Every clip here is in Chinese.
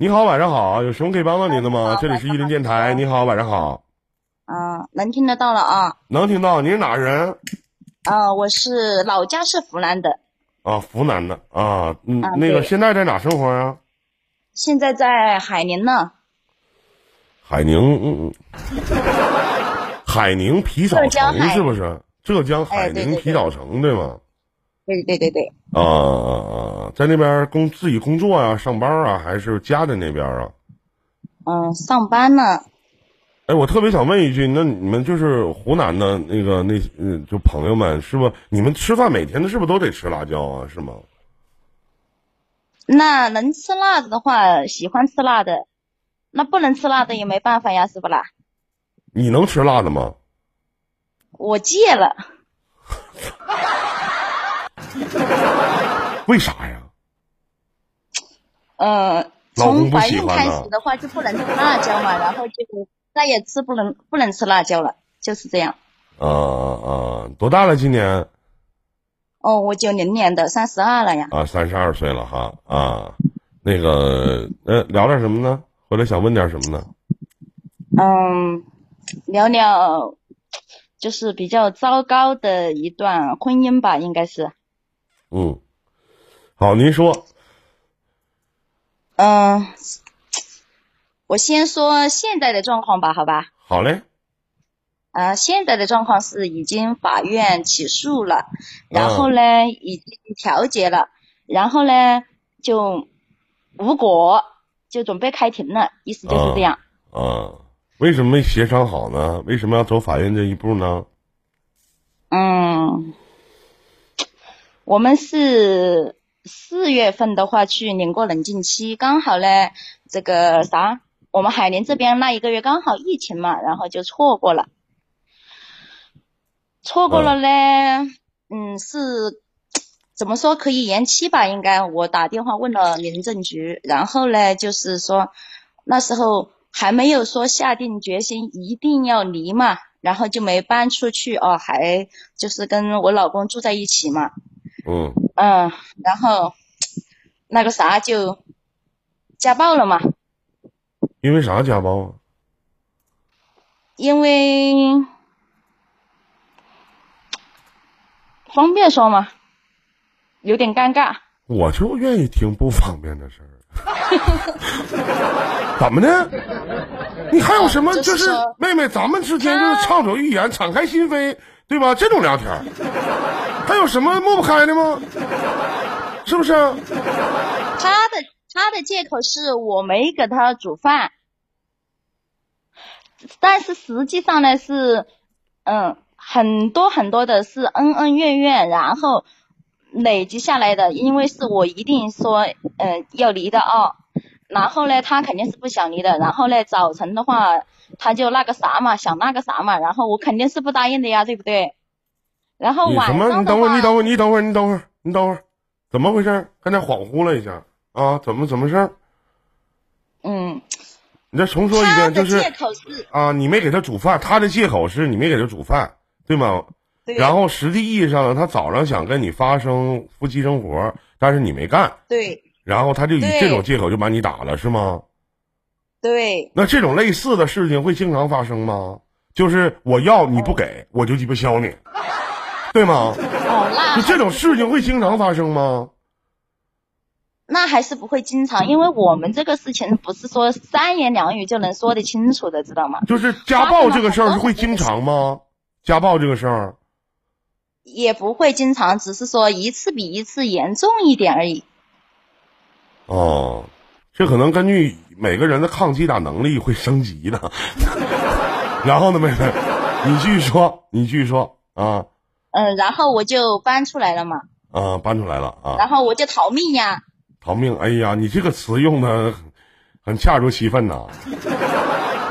你好，晚上好，有什么可以帮到您的吗？这里是伊林电台，你好，晚上好，啊，能听得到了啊。能听到？你是哪人？啊，我是老家是湖南的，啊，湖南的啊，嗯，啊那个现在在哪生活啊？现在在海宁呢。海宁，嗯嗯，海宁皮草城是不是？浙江海宁皮草城对吗？对对对对，啊！在那边工自己工作啊，上班啊，还是家在那边啊？嗯，上班呢。哎，我特别想问一句，那你们就是湖南的那个那嗯，就朋友们，是不？你们吃饭每天的是不是都得吃辣椒啊？是吗？那能吃辣的的话，喜欢吃辣的；那不能吃辣的也没办法呀，是不啦？你能吃辣的吗？我戒了，为啥呀？嗯，老公不从怀孕开始的话就不能吃辣椒嘛，然后就再也吃不能不能吃辣椒了，就是这样。啊啊！多大了？今年哦，我九零年的，三十二了呀。啊，三十二岁了哈啊。那个呃，聊点什么呢？回来想问点什么呢？嗯，聊聊就是比较糟糕的一段婚姻吧，应该是。嗯，好，您说。嗯，我先说现在的状况吧，好吧？好嘞。呃，现在的状况是已经法院起诉了，然后呢，已经调解了，然后呢就无果，就准备开庭了，意思就是这样。啊，为什么没协商好呢？为什么要走法院这一步呢？嗯，我们是四月份的话去领过冷静期，刚好呢，这个啥，我们海宁这边那一个月刚好疫情嘛，然后就错过了，错过了呢，嗯，是怎么说可以延期吧？应该我打电话问了民政局，然后呢，就是说那时候还没有说下定决心一定要离嘛，然后就没搬出去哦，还就是跟我老公住在一起嘛，嗯嗯，然后那个啥就家暴了嘛，因为啥家暴啊？因为方便说吗？有点尴尬。我就愿意听不方便的事儿。怎么的？你还有什么？就就是妹妹，咱们之间就是畅所欲言、敞开心扉，对吧？这种聊天儿，还有什么抹不开的吗？是不是？他的他的借口是我没给他煮饭，但是实际上呢是，嗯，很多很多的是恩恩怨怨，然后累积下来的。因为是我一定说，嗯，要离的哦，然后呢，他肯定是不想离的。然后呢，早晨的话，他就那个啥嘛，想那个啥嘛，然后我肯定是不答应的呀，对不对？然后晚你什么？上你等会儿，你等会儿，你等会儿，你等会儿，你等会儿，怎么回事？刚才恍惚了一下啊？怎么怎么事儿？嗯，你再重说一遍，就是借口是，啊，你没给他煮饭，他的借口是你没给他煮饭，对吗？对然后实际意义上，他早上想跟你发生夫妻生活，但是你没干，对然后他就以这种借口就把你打了，是吗？对。那这种类似的事情会经常发生吗？就是我要你不给，我就鸡巴削你，对吗？哦，那就这种事情会经常发生吗？那还是不会经常，因为我们这个事情不是说三言两语就能说得清楚的，知道吗？就是家暴这个事儿是会经常吗？家暴这个事儿，也不会经常，只是说一次比一次严重一点而已。哦，这可能根据每个人的抗击打能力会升级的。然后呢，妹妹，你继续说，你继续说啊嗯，然后我就搬出来了嘛，啊，搬出来了啊，然后我就逃命呀。逃命！哎呀，你这个词用的很恰如其分呐，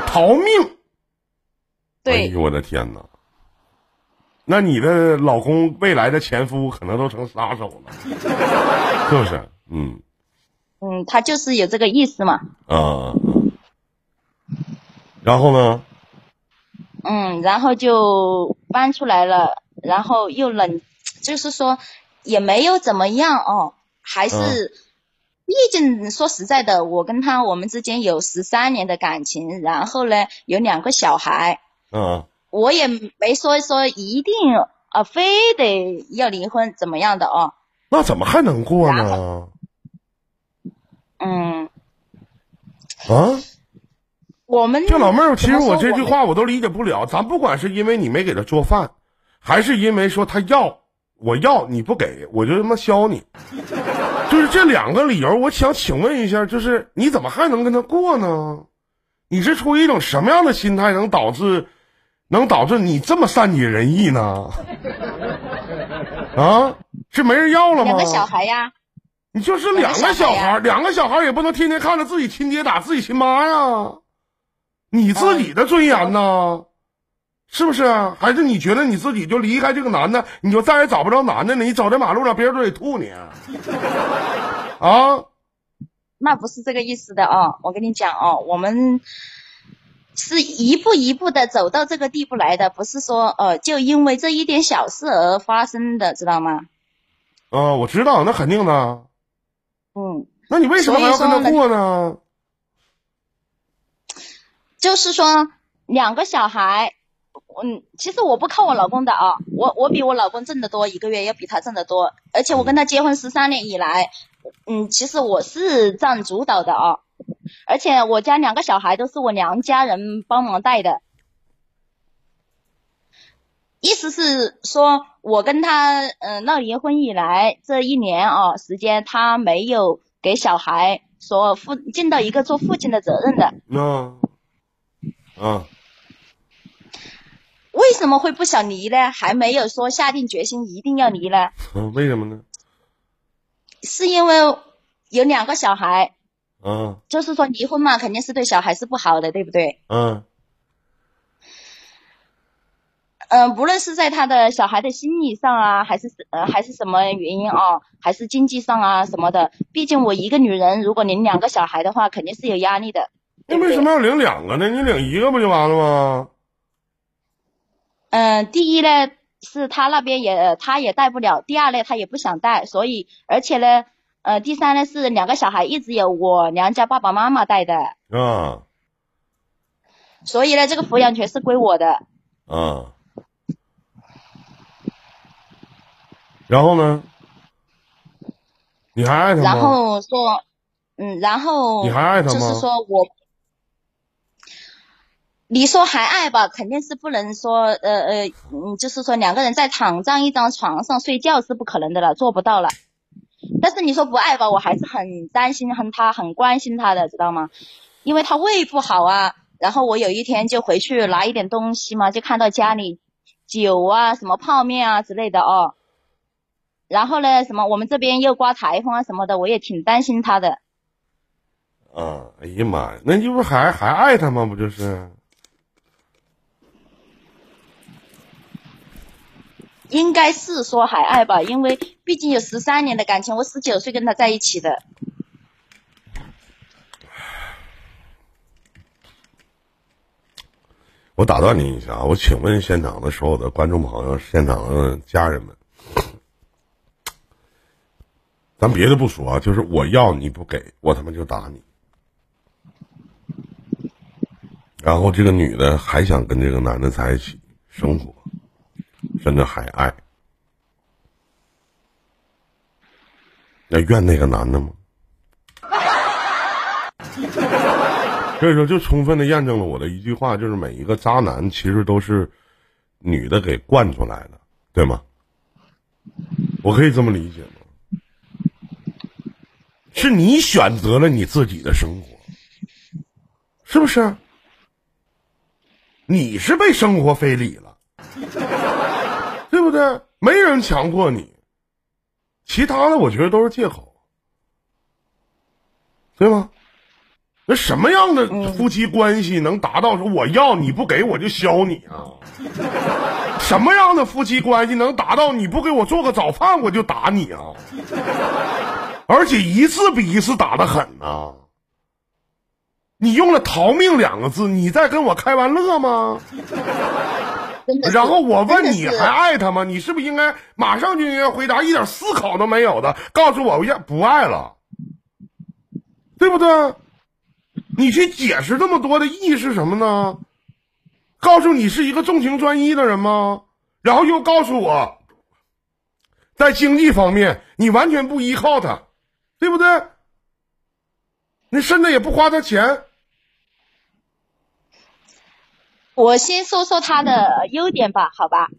逃命！哎，呦我的天哪！那你的老公未来的前夫可能都成杀手了，是不是？嗯嗯，他就是有这个意思嘛。啊，然后呢？嗯，然后就搬出来了，然后又冷，就是说也没有怎么样哦，还是毕竟说实在的，我跟他我们之间有十三年的感情，然后呢有两个小孩，嗯，我也没说说一定啊非得要离婚怎么样的哦。那怎么还能过呢？嗯，啊，我们这老妹儿，其实我这句话我都理解不了。咱不管是因为你没给他做饭，还是因为说他要我要你不给，我就他妈削你。就是这两个理由，我想请问一下，就是你怎么还能跟他过呢？你是出于一种什么样的心态，能导致能导致你这么善解人意呢？啊，是没人要了吗？两个小孩呀，你就是两个小孩，两个小孩也不能天天看着自己亲爹打自己亲妈呀，你自己的尊严呢？是不是啊？还是你觉得你自己就离开这个男的，你就再也找不着男的了？你走在马路上，别人都得吐你啊！啊，那不是这个意思的哦。我跟你讲哦，我们是一步一步的走到这个地步来的，不是说呃就因为这一点小事而发生的，知道吗？啊，我知道，那肯定的。嗯，那你为什么还要跟他过呢？就是说两个小孩，嗯，其实我不靠我老公的啊，我我比我老公挣得多，一个月要比他挣得多，而且我跟他结婚十三年以来，嗯，其实我是占主导的啊，而且我家两个小孩都是我娘家人帮忙带的，意思是说我跟他嗯、闹离婚以来这一年啊时间，他没有给小孩说父尽到一个做父亲的责任的。那，啊，为什么会不想离呢？还没有说下定决心一定要离呢？嗯，为什么呢？是因为有两个小孩，嗯，就是说离婚嘛，肯定是对小孩是不好的，对不对？嗯，嗯、无论是在他的小孩的心理上啊，还是呃还是什么原因啊，还是经济上啊什么的，毕竟我一个女人，如果领两个小孩的话，肯定是有压力的。那为什么要领两个呢？你领一个不就完了吗？嗯、第一呢是他那边也他也带不了，第二呢他也不想带，所以而且呢，呃，第三呢是两个小孩一直有我娘家爸爸妈妈带的，啊所以呢这个抚养权是归我的。嗯，然后呢？你还爱他吗？然后说，嗯，然后你还爱他吗就是说我，你说还爱吧，肯定是不能说，呃呃，嗯，就是说两个人在躺在一张床上睡觉是不可能的了，做不到了。但是你说不爱吧，我还是很担心很他，很关心他的，知道吗？因为他胃不好啊。然后我有一天就回去拿一点东西嘛，就看到家里酒啊、什么泡面啊之类的哦。然后呢，什么我们这边又刮台风啊什么的，我也挺担心他的。啊，哎呀妈呀，那你不是还还爱他吗？不就是？应该是说还爱吧，因为毕竟有十三年的感情，我十九岁跟他在一起的。我打断您一下啊，我请问现场的所有的观众朋友、现场的家人们，咱别的不说啊，就是我要你不给我他妈就打你。然后这个女的还想跟这个男的在一起生活，真的还爱，那怨那个男的吗？所以说，就充分的验证了我的一句话，就是每一个渣男其实都是女的给惯出来的，对吗？我可以这么理解吗？是你选择了你自己的生活，是不是？你是被生活非礼了，对不对？没人强迫你，其他的我觉得都是借口，对吗？那什么样的夫妻关系能达到说我要你不给我就削你啊？什么样的夫妻关系能达到你不给我做个早饭我就打你啊？而且一次比一次打的狠呐、你用了“逃命”两个字，你在跟我开玩乐吗？真的然后我问你还爱他吗？你是不是应该马上就应该回答，一点思考都没有的，告诉我我要不爱了？对不对？你去解释这么多的意义是什么呢？告诉你是一个重情专一的人吗？然后又告诉我，在经济方面你完全不依靠他，对不对？你甚至也不花他钱。我先说说他的优点吧，好吧？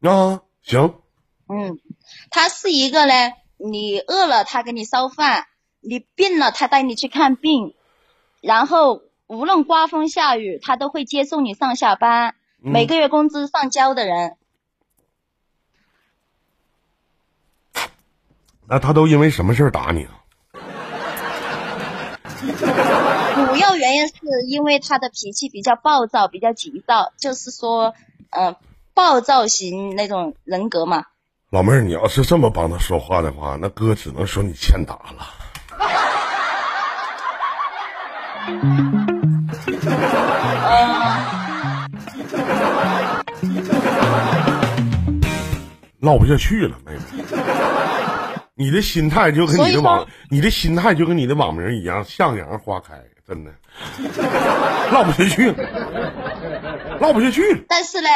啊，行。嗯，他是一个呢，你饿了他给你烧饭，你病了他带你去看病，然后无论刮风下雨他都会接送你上下班，每个月工资上交的人。那他都因为什么事儿打你啊？主要原因是因为他的脾气比较暴躁，比较急躁，就是说，嗯，暴躁型那种人格嘛。老妹儿，你要是这么帮他说话的话，那哥只能说你欠打了。唠不下去了，妹妹。你的心态就跟你的网，你的心态就跟你的网名一样，向阳花开，真的 唠不下去了，唠不下去了。但是呢，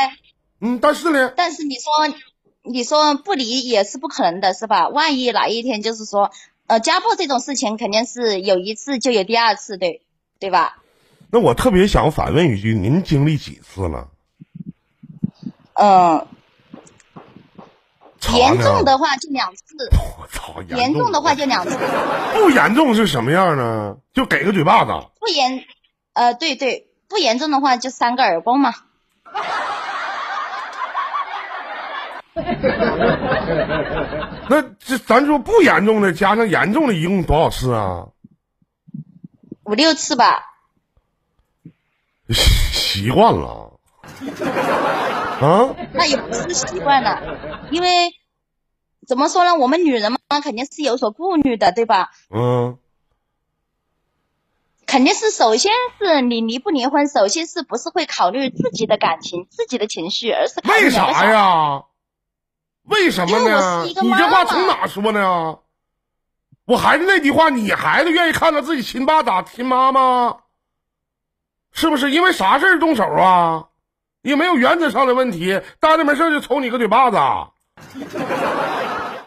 嗯，但是呢，但是你说。你说不离也是不可能的，是吧？万一哪一天就是说，呃，家暴这种事情肯定是有一次就有第二次，对对吧？那我特别想反问一句，您经历几次了？嗯，严重的话就两次。我操！严重的话就两次。不严重是什么样呢？就给个嘴巴子。不严，呃，对对，不严重的话就三个耳光嘛。那这咱说不严重的，加上严重的，一共多少次啊？五六次吧。习惯了。啊？那也不是习惯了，因为怎么说呢？我们女人嘛，肯定是有所顾虑的，对吧？嗯。肯定是首先是你离不离婚，首先是不是会考虑自己的感情、自己的情绪，而是为啥呀？为什么呢？你这话从哪说呢？我还是那句话，你孩子愿意看到自己亲爸打亲妈吗？是不是因为啥事儿动手啊？也没有原则上的问题，当着没事就抽你个嘴巴子，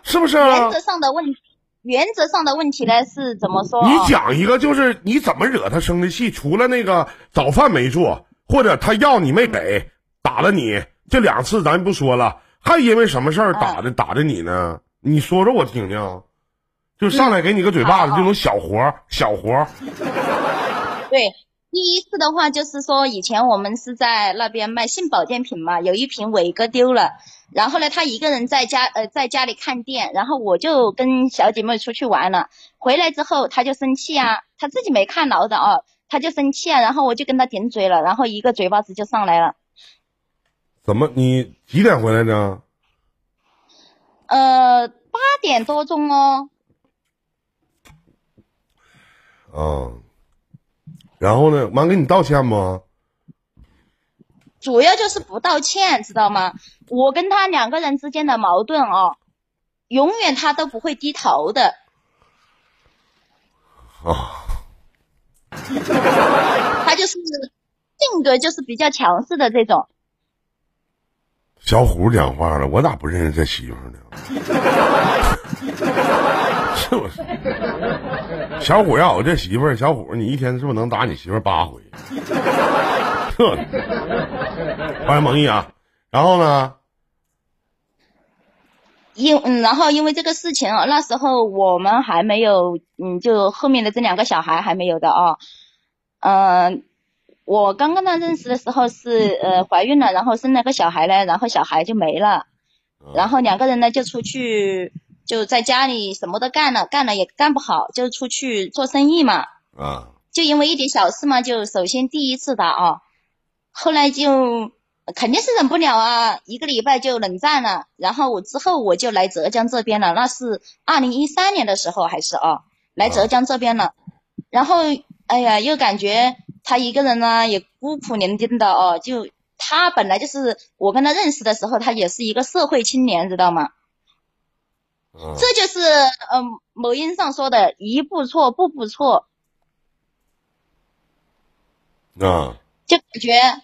是不是？原则上的问题，原则上的问题呢是怎么说？你讲一个，就是你怎么惹他生的气？除了那个早饭没做，或者他要你没给，打了你这两次，咱不说了。还因为什么事儿打的打的你呢？你说说我听听，就上来给你个嘴巴子，这种小活小活对，第一次的话就是说，以前我们是在那边卖性保健品嘛，有一瓶伟哥丢了，然后呢，他一个人在家呃在家里看店，然后我就跟小姐妹出去玩了，回来之后他就生气啊，他自己没看牢的哦，他就生气啊，然后我就跟他顶嘴了，然后一个嘴巴子就上来了。怎么？你几点回来的？呃，八点多钟哦。啊，然后呢？完给你道歉吗？主要就是不道歉，知道吗？我跟他两个人之间的矛盾哦，永远他都不会低头的。啊。他就是性格就是比较强势的这种。小虎讲话了，我咋不认识这媳妇呢？是不是？小虎要有这媳妇儿，小虎你一天是不是能打你媳妇儿八回？欢迎蒙毅啊！然后呢？因嗯，然后因为这个事情啊，那时候我们还没有，嗯，就后面的这两个小孩还没有的啊，嗯。我刚跟他认识的时候是呃怀孕了，然后生了个小孩呢，然后小孩就没了，然后两个人呢就出去就在家里什么都干了，干了也干不好，就出去做生意嘛。啊。就因为一点小事嘛，就首先第一次打啊，后来就肯定是忍不了啊，一个礼拜就冷战了，然后我之后我就来浙江这边了，那是二零一三年的时候还是啊，来浙江这边了，然后哎呀又感觉。他一个人呢，也孤苦伶仃的哦。就他本来就是我跟他认识的时候，他也是一个社会青年，知道吗？嗯。这就是嗯、某音上说的一步错步步错，啊就感觉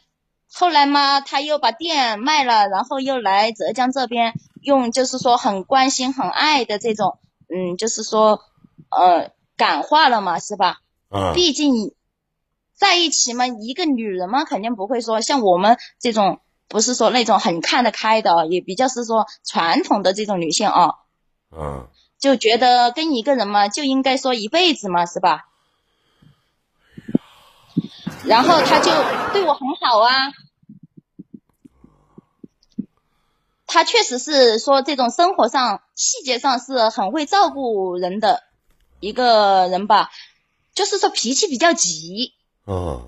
后来嘛，他又把店卖了，然后又来浙江这边，用就是说很关心、很爱的这种，嗯，就是说呃感化了嘛，是吧？啊毕竟在一起嘛，一个女人嘛，肯定不会说像我们这种，不是说那种很看得开的，也比较是说传统的这种女性啊，啊！就觉得跟一个人嘛，就应该说一辈子嘛，是吧？然后他就对我很好啊，他确实是说这种生活上细节上是很会照顾人的一个人吧，就是说脾气比较急。啊，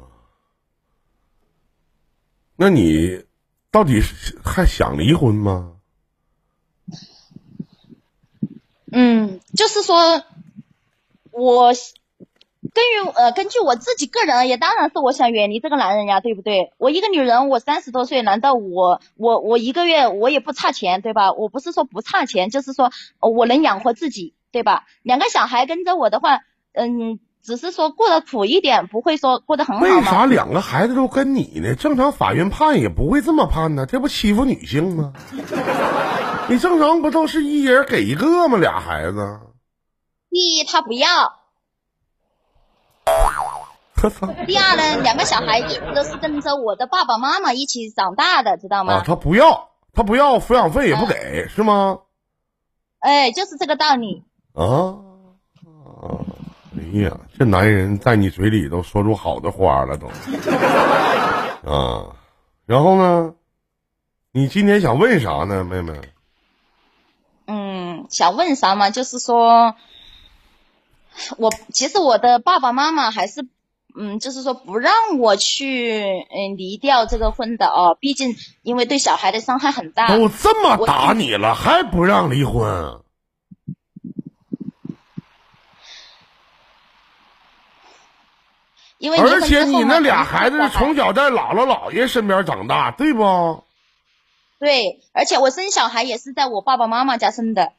那你到底是还想离婚吗？嗯，就是说，我根据呃根据我自己个人而言，当然是我想远离这个男人呀，对不对？我一个女人，我三十多岁，难道我我我一个月我也不差钱，对吧？我不是说不差钱，就是说我能养活自己，对吧？两个小孩跟着我的话，嗯，只是说过得苦一点，不会说过得很好为。啥两个孩子都跟你呢？正常法院判也不会这么判呢，这不欺负女性吗？你正常不都是一人给一个吗？俩孩子，第一，他不要；第二呢，两个小孩一直都是跟着我的爸爸妈妈一起长大的，知道吗？啊！他不要，他不要抚养费也不给，是吗？哎，就是这个道理。啊啊！哎呀，这男人在你嘴里都说出好的话了都。啊，然后呢？你今天想问啥呢，妹妹？嗯，想问啥嘛？就是说，我其实我的爸爸妈妈还是，嗯，就是说不让我去，嗯，离掉这个婚的哦。毕竟因为对小孩的伤害很大。都这么打你了，还不让离婚？因为而且你那俩孩子是从小在姥姥姥爷身边长大，对不？对，而且我生小孩也是在我爸爸妈妈家生的，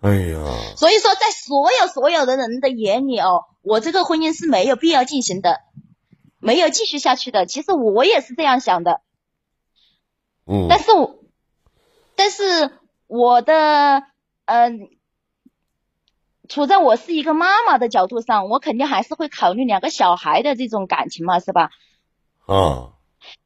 哎呀，所以说在所有所有的人的眼里哦，我这个婚姻是没有必要进行的，没有继续下去的。其实我也是这样想的。嗯，但是我，但是我的，嗯、处在我是一个妈妈的角度上，我肯定还是会考虑两个小孩的这种感情嘛，是吧？啊，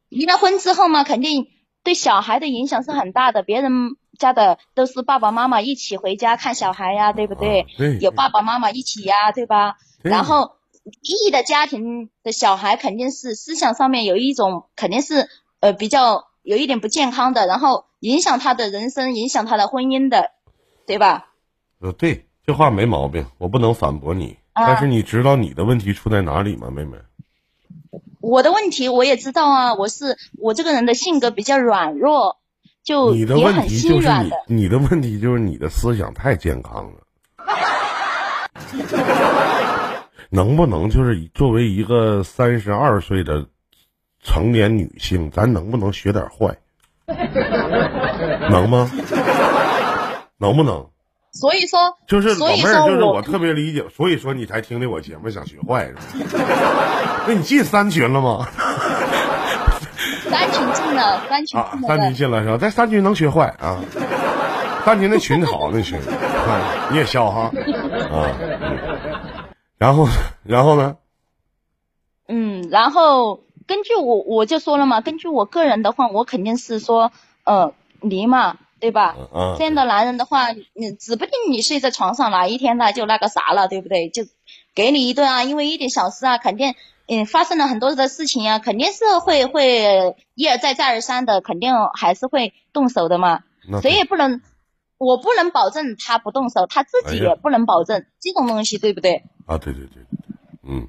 离了婚之后嘛，肯定对小孩的影响是很大的。别人家的都是爸爸妈妈一起回家看小孩呀，对不对？啊对有爸爸妈妈一起呀，对吧？对然后异的家庭的小孩肯定是思想上面有一种肯定是呃比较有一点不健康的，然后影响他的人生，影响他的婚姻的，对吧？呃，对，这话没毛病，我不能反驳你。啊但是你知道你的问题出在哪里吗，妹妹？我的问题我也知道啊，我是我这个人的性格比较软弱，就你的问题就是你你的问题就是你的思想太健康了。能不能就是作为一个三十二岁的成年女性，咱能不能学点坏？能吗？能不能？所以说，就是老所以妹儿，就是我特别理解，所以说你才听的我节目想学坏是吧？那你进三群了吗？三群进了，三群啊，三群。进了是吧？在三群能学坏啊？三群那群好，那群，啊、你也笑哈啊、嗯然后，然后呢？嗯，然后根据我我就说了嘛，根据我个人的话，我肯定是说，呃，离嘛，对吧？啊这样的男人的话，你指不定你睡在床上哪一天他就那个啥了，对不对？就给你一顿啊，因为一点小事啊，肯定嗯发生了很多的事情啊，肯定是会会一而再再而三的，肯定还是会动手的嘛。谁也不能，我不能保证他不动手，他自己也不能保证、这种东西，对不对？啊，对对对对对，嗯。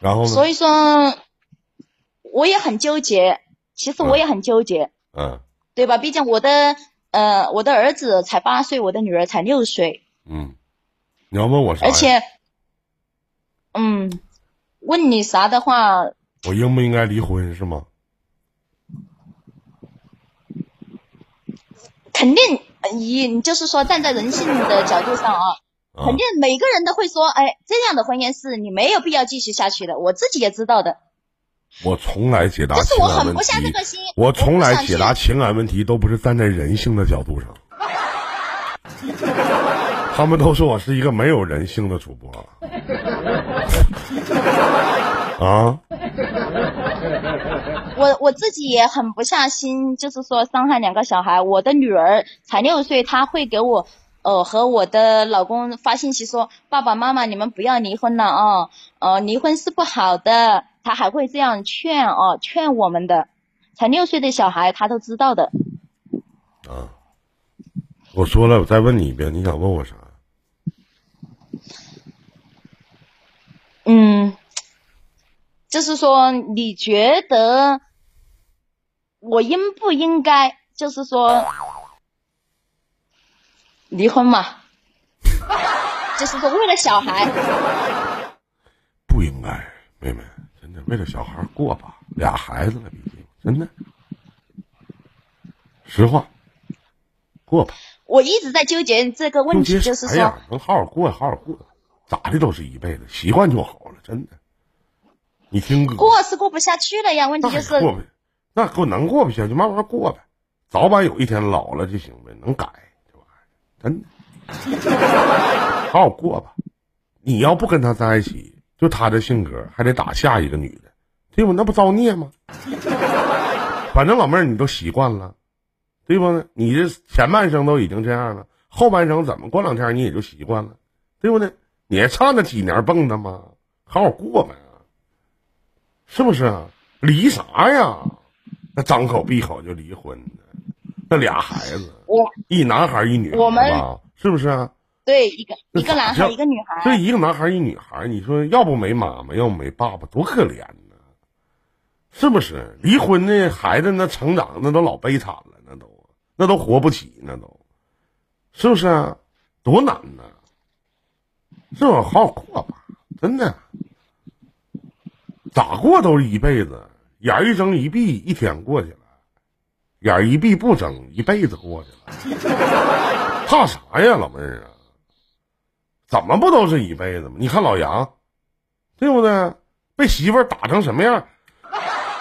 然后呢？所以说，我也很纠结。其实我也很纠结，嗯对吧？毕竟我的呃，我的儿子才八岁，我的女儿才六岁，嗯，你要问我啥？而且，嗯，问你啥的话，我应不应该离婚是吗？肯定以就是说站在人性的角度上啊，肯定每个人都会说，哎，这样的婚姻是你没有必要继续下去的。我自己也知道的。我从来解答情感问题我从来解答情感问题都不是站在人性的角度上。他们都说我是一个没有人性的主播。啊，我我自己也狠不下心，就是说伤害两个小孩。我的女儿才六岁，她会给我呃和我的老公发信息说：“爸爸妈妈，你们不要离婚了啊，呃，离婚是不好的。”她还会这样劝哦，劝我们的。才六岁的小孩，他都知道的。啊我说了，我再问你一遍，你想问我啥？嗯，就是说，你觉得我应不应该，就是说离婚嘛？就是说，为了小孩，不应该，妹妹，为了小孩过吧，俩孩子了，毕竟真的，实话，过吧。我一直在纠结这个问题，就是说，啥呀？能好好过，好好过，咋的都是一辈子，习惯就好了，真的。你听哥，过是过不下去了呀。问题就是，过不，那过能过不下去，慢慢过呗，早晚有一天老了就行呗，能改这玩意儿，真的，好好过吧。你要不跟他在一起，就他这性格，还得打下一个女的，对不？那不造孽吗？反正老妹儿你都习惯了，对不？你这前半生都已经这样了，后半生怎么过两天你也就习惯了，对不对？你还差那几年蹦跶吗？好好过呗，是不是啊？离啥呀？那张口闭口就离婚，那俩孩子，我一男孩一女孩我们，是不是啊？对一个一个男孩一个女这孩，一个男孩一女孩，你说要不没妈妈，要不没爸爸，多可怜呢，是不是？离婚的孩子那成长那都老悲惨了，那都那都活不起，那都，是不是啊？多难呢？是吧？好好过吧，真的，咋过都是一辈子，眼儿一睁一闭，一天过去了；眼儿一闭不睁，一辈子过去了。怕啥呀，老妹儿啊？怎么不都是一辈子吗？你看老杨，对不对？被媳妇儿打成什么样，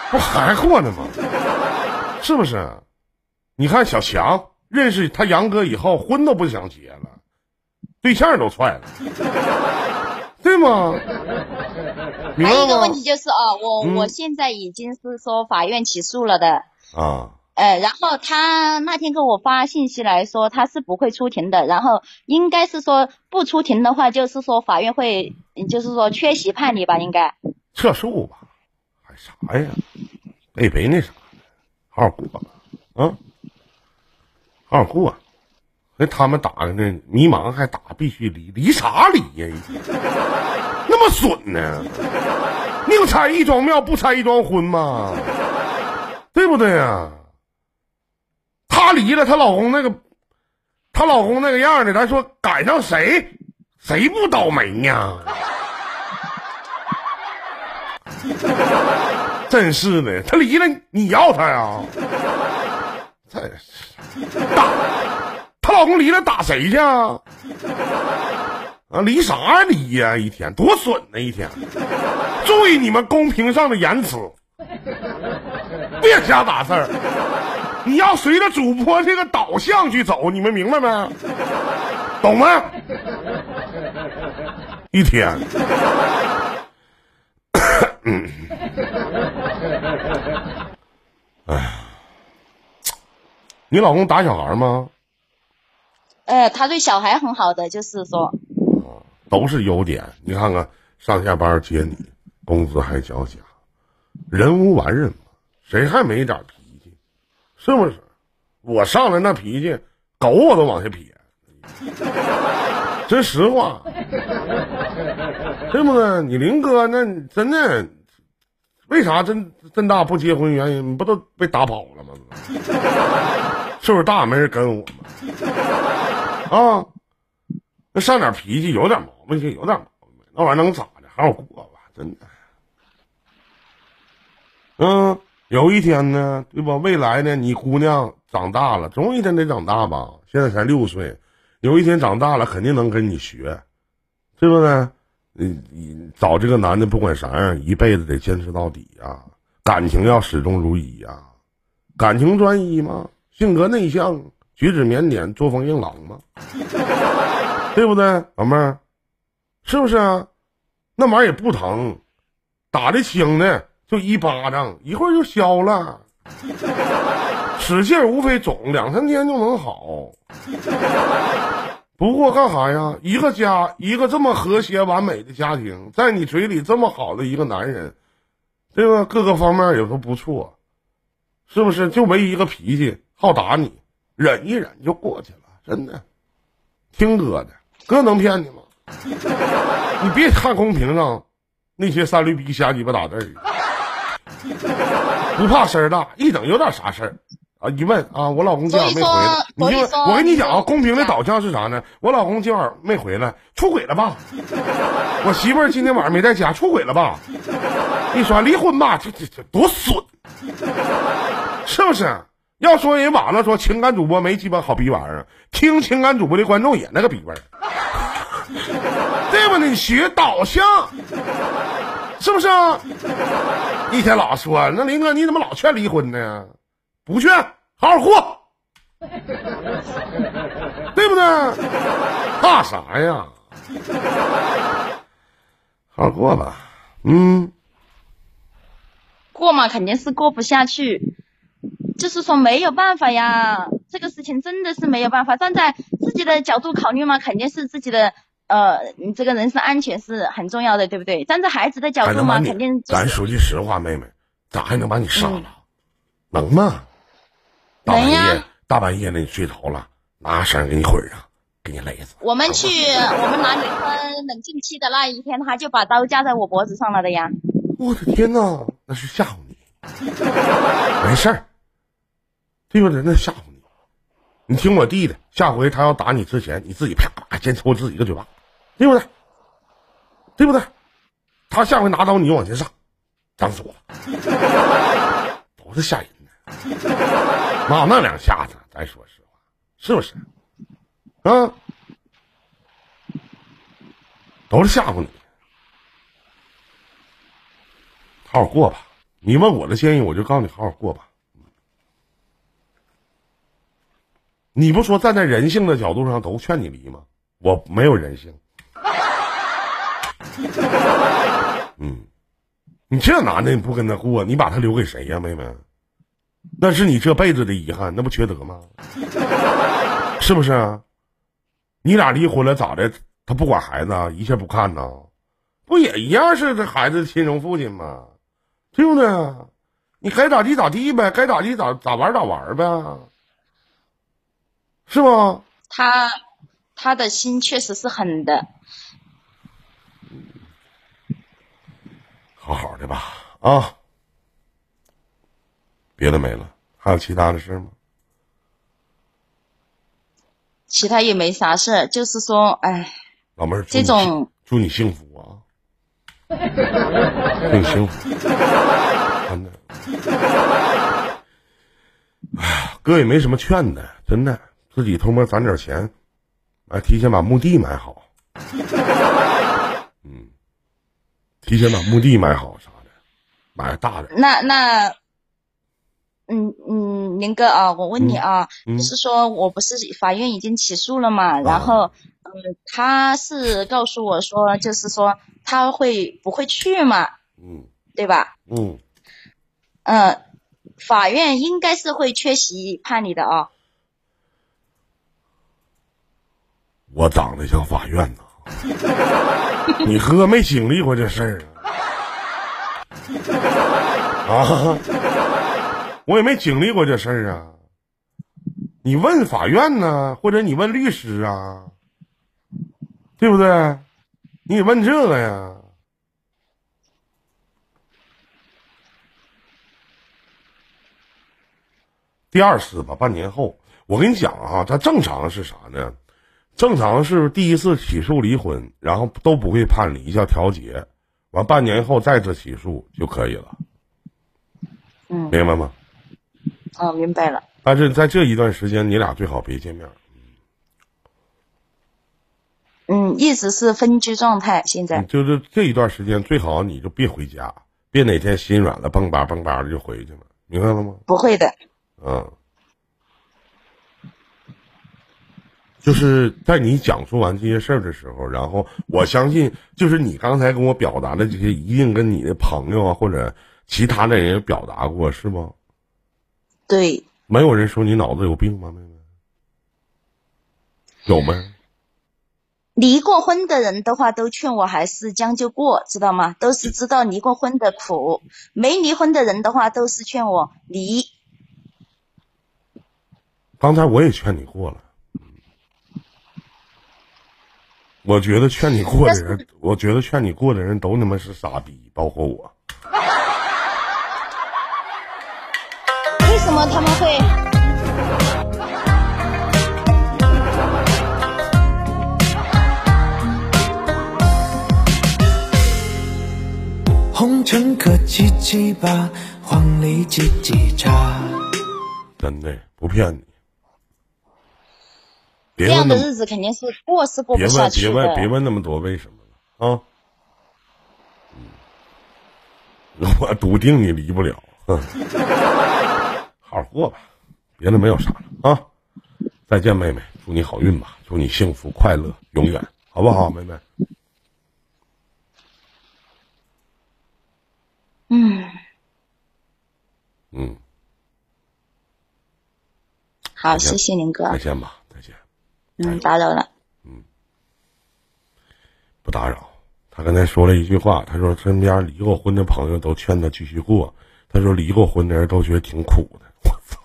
不还过呢吗？是不是？你看小强认识他杨哥以后，婚都不想结了，对象都踹了，对吗？还有一个问？题就是啊，我、嗯我现在已经是说法院起诉了的。啊，呃，然后他那天给我发信息来说他是不会出庭的，然后应该是说不出庭的话，就是说法院会，就是说缺席判例吧，应该。撤诉吧，还啥呀？别别那啥，好好过吧，啊，好好过。那他们打的那迷茫还打必须离，离啥离呀？那么损呢？宁拆一桩庙，不拆一桩婚嘛？对不对呀？离了，她老公那个，她老公那个样的，咱说赶上谁，谁不倒霉呀？真是的，她离了你要她呀？真是打她老公离了打谁去啊？啊，离啥呀离呀？一天多损呢！一天，注意你们公屏上的言辞，别瞎打字儿。你要随着主播这个导向去走，你们明白没？懂吗？一天。你老公打小孩吗？呃，他对小孩很好的，就是说，都是优点。你看看上下班接你，工资还交假，人无完人嘛，谁还没点？是不是？我上来那脾气，狗我都往下撇，真实话，对不对？你林哥那真的，为啥真真大不结婚？原因不都被打跑了吗？岁数大没人跟我吗？啊，那上点脾气，有点毛病就有点毛病，那玩意能咋的？好好过吧，真的。嗯，有一天呢，对吧？未来呢，你姑娘长大了，总有一天得长大吧？现在才六岁，有一天长大了，肯定能跟你学，对不对？你你找这个男的，不管啥样，一辈子得坚持到底呀，感情要始终如一呀，感情专一吗？性格内向，举止腼腆，作风硬朗吗？对不对，老妹儿？是不是啊？那玩意儿也不疼，打的轻的就一巴掌，一会儿就消了。使劲儿无非肿两三天就能好。不过干啥呀？一个家，一个这么和谐完美的家庭，在你嘴里这么好的一个男人，对吧？各个方面也都不错，是不是？就唯一一个脾气好打你，忍一忍就过去了，真的。听哥的，哥能骗你吗？你别看公屏上那些三驴逼瞎鸡巴打字儿，不怕事儿大，一整有点啥事儿啊？一问啊，我老公今晚没回来，你就我跟你讲啊，公平的导向是啥呢？我老公今晚没回来，出轨了吧？我媳妇儿今天晚上没在家，出轨了吧？一说离婚吧，这这这多损，是不是？要说人网上说情感主播没鸡巴好逼玩意儿，听情感主播的观众也那个逼味儿，对吧？你学导向，是不是啊？一天老说那林哥你怎么老劝离婚呢？不劝，好好过，对不对？怕啥呀？好好过吧，嗯，过嘛肯定是过不下去。就是说没有办法呀，这个事情真的是没有办法。站在自己的角度考虑嘛，肯定是自己的呃，你这个人身安全是很重要的，对不对？站在孩子的角度嘛，肯定。咱说句实话，妹妹，咋还能把你杀了？能吗？大半夜大半夜的你睡着了，拿绳给你捆上，给你勒死。我们去我们拿离婚冷静期的那一天，他就把刀架在我脖子上了的呀。我的天哪，那是吓唬你。没事儿。对不对？那吓唬你，你听我弟的，下回他要打你之前，你自己啪啪先抽自己一个嘴巴，对不对？对不对？他下回拿刀你往前上，脏死我了，都是吓人的。那那两下子，咱说实话，是不是？啊，都是吓唬你，好好过吧。你问我的建议，我就告诉你，好好过吧。你不说站在人性的角度上都劝你离吗？我没有人性。嗯，你这男的你不跟他过，你把他留给谁呀，妹妹？那是你这辈子的遗憾，那不缺德吗？是不是？你俩离婚了咋的？他不管孩子，一切不看呢？不也一样是这孩子的亲生父亲吗？对不对？你该咋地咋地呗，该咋地咋咋玩咋玩呗。是吗？他他的心确实是狠的。好好的吧，啊，别的没了，还有其他的事吗？其他也没啥事就是说，哎，老妹儿，这种祝你幸福啊，祝你幸福，真的。哎呀，哥也没什么劝的，真的。自己偷摸攒点钱，哎，提前把墓地买好。嗯，提前把墓地买好啥的，买大的。那那，嗯嗯，林哥啊，我问你啊，是说我不是法院已经起诉了嘛？然后，嗯，他是告诉我说，就是说他会不会去嘛？嗯，对吧？嗯，嗯，法院应该是会缺席判你的啊。我长得像法院呢，你哥没经历过这事儿啊？啊，我也没经历过这事儿啊。你问法院呢，或者你问律师啊，对不对？你得问这个呀。第二次吧，半年后，我跟你讲啊，它正常是啥呢？正常是第一次起诉离婚，然后都不会判离，叫调解，完半年后再次起诉就可以了。嗯，明白吗？哦，明白了。但是在这一段时间，你俩最好别见面。嗯，一直是分居状态，现在就是这一段时间最好你就别回家，别哪天心软了蹦吧蹦吧的就回去了，明白了吗？不会的。嗯，就是在你讲述完这些事儿的时候，然后我相信，就是你刚才跟我表达的这些，一定跟你的朋友啊或者其他的人表达过，是吗？对。没有人说你脑子有病吗，妹妹？有吗？离过婚的人的话，都劝我还是将就过，知道吗？都是知道离过婚的苦。没离婚的人的话，都是劝我离。刚才我也劝你过了，我觉得劝你过的人，我觉得劝你过的人都他妈是傻逼，包括我。为什么他们会？红尘可七七八，黄鹂叽叽喳。真的不骗你。这样的日子肯定是过是过不下去别问别问别问那么多为什么了啊！我笃定你离不了。好好过吧，别的没有啥了啊！再见，妹妹，祝你好运吧，祝你幸福快乐永远，好不好，妹妹？嗯。嗯。好，谢谢林哥。再见吧。嗯，打扰了。嗯。不打扰。他刚才说了一句话，他说身边离过婚的朋友都劝他继续过，他说离过婚的人都觉得挺苦的。我操！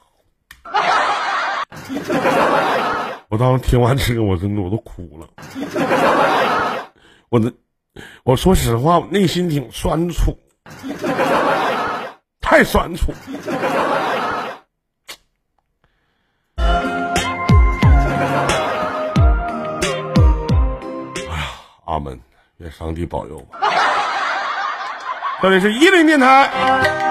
我当时听完这个，我真的我都哭了。我的，我说实话，我内心挺酸楚，太酸楚。阿门，愿上帝保佑吧。这里是伊林电台。